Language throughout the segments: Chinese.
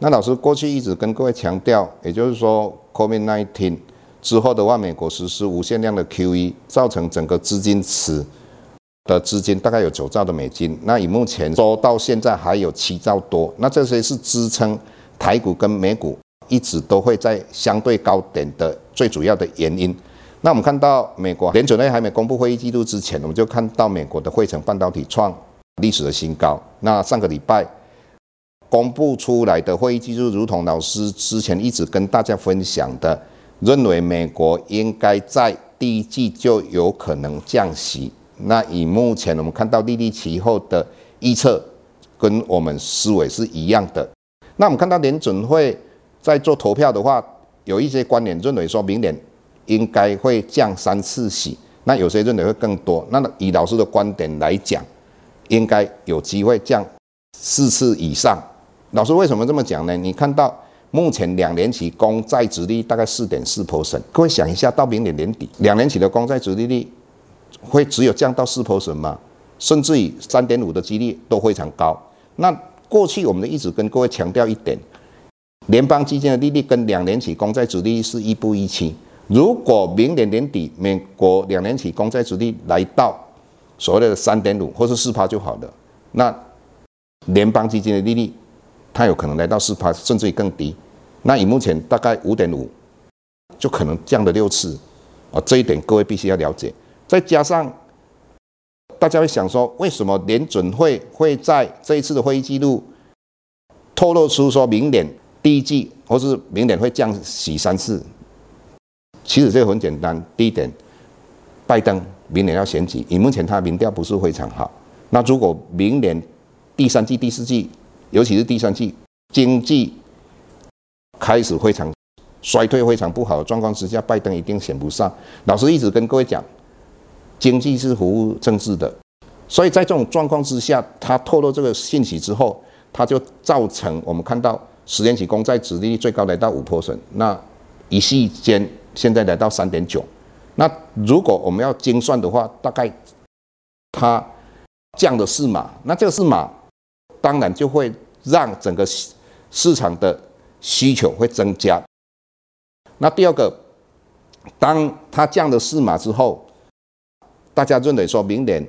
那老师过去一直跟各位强调，也就是说，COVID-19 之后的话，美国实施无限量的 QE，造成整个资金池的资金大概有九兆的美金。那以目前收到现在还有七兆多，那这些是支撑台股跟美股一直都会在相对高点的最主要的原因。那我们看到美国联准会还没公布会议记录之前，我们就看到美国的费城半导体创历史的新高。那上个礼拜。公布出来的会议记录，如同老师之前一直跟大家分享的，认为美国应该在第一季就有可能降息。那以目前我们看到利率期货的预测，跟我们思维是一样的。那我们看到联准会在做投票的话，有一些观点认为说明年应该会降三次息，那有些认为会更多。那以老师的观点来讲，应该有机会降四次以上。老师为什么这么讲呢？你看到目前两年期公债殖利率大概四点四 percent，各位想一下，到明年年底，两年期的公债殖利率会只有降到四 percent 吗？甚至于三点五的几率都非常高。那过去我们一直跟各位强调一点，联邦基金的利率跟两年期公债殖利率是一步一期。如果明年年底美国两年期公债殖利率来到所谓的三点五或是四趴就好了，那联邦基金的利率。它有可能来到四趴，甚至于更低。那以目前大概五点五，就可能降了六次啊！这一点各位必须要了解。再加上大家会想说，为什么联准会会在这一次的会议记录透露出说明年第一季或是明年会降息三次？其实这个很简单。第一点，拜登明年要选举，以目前他民调不是非常好。那如果明年第三季、第四季，尤其是第三季经济开始非常衰退、非常不好的状况之下，拜登一定选不上。老师一直跟各位讲，经济是服务政治的，所以在这种状况之下，他透露这个信息之后，他就造成我们看到十年期公债殖利率最高来到五 p e 那一夕间现在来到三点九。那如果我们要精算的话，大概它降的是码，那这个是码当然就会。让整个市市场的需求会增加。那第二个，当它降了四码之后，大家认为说明年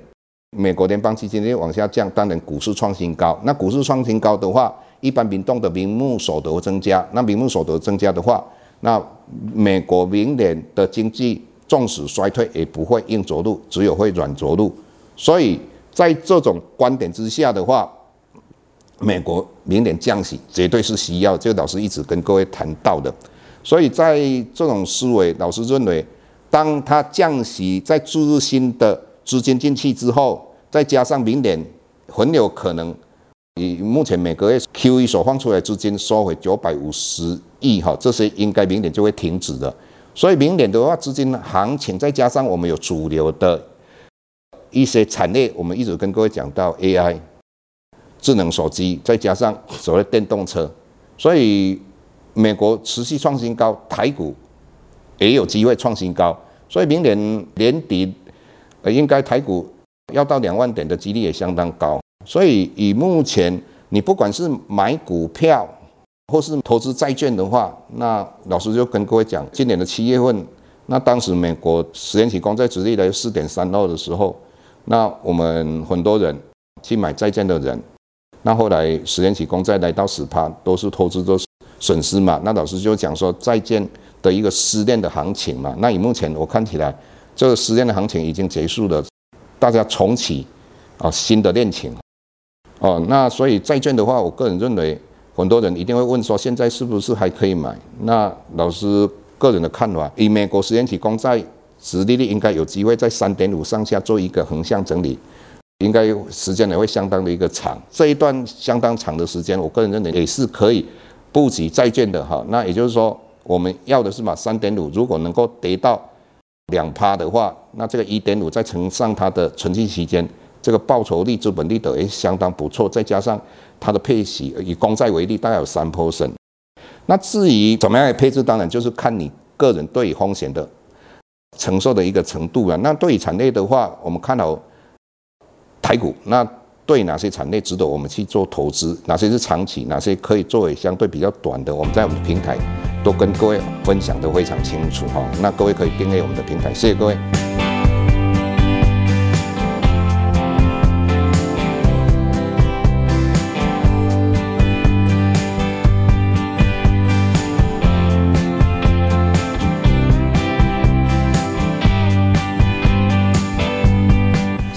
美国联邦基金利率往下降，当然股市创新高。那股市创新高的话，一般民众的名目所得增加。那名目所得增加的话，那美国明年的经济纵使衰退，也不会硬着陆，只有会软着陆。所以在这种观点之下的话，美国明年降息绝对是需要，这个老师一直跟各位谈到的。所以在这种思维，老师认为，当它降息，再注入新的资金进去之后，再加上明年很有可能，以目前每个月 QE 所放出来资金收回九百五十亿哈，这些应该明年就会停止的。所以明年的话，资金行情再加上我们有主流的一些产业，我们一直跟各位讲到 AI。智能手机再加上所谓电动车，所以美国持续创新高，台股也有机会创新高。所以明年年底，呃，应该台股要到两万点的几率也相当高。所以以目前你不管是买股票或是投资债券的话，那老师就跟各位讲，今年的七月份，那当时美国十年期公债殖利率四点三二的时候，那我们很多人去买债券的人。那后来十年期公债来到十趴，都是投资都损失嘛。那老师就讲说，债券的一个失恋的行情嘛。那以目前我看起来，这个失恋的行情已经结束了。大家重启啊新的恋情。哦，那所以债券的话，我个人认为，很多人一定会问说，现在是不是还可以买？那老师个人的看法，以美国十年期公债殖利率应该有机会在三点五上下做一个横向整理，应该时间也会相当的一个长。这一段相当长的时间，我个人认为也是可以布局债券的哈。那也就是说，我们要的是把三点五，如果能够跌到两趴的话，那这个一点五再乘上它的存续期间。这个报酬率、资本利得也相当不错，再加上它的配息，以公债为例，大概有三 percent。那至于怎么样的配置，当然就是看你个人对风险的承受的一个程度了。那对于产业的话，我们看好台股。那对哪些产业值得我们去做投资？哪些是长期？哪些可以作为相对比较短的？我们在我们的平台都跟各位分享得非常清楚哈。那各位可以订阅我们的平台，谢谢各位。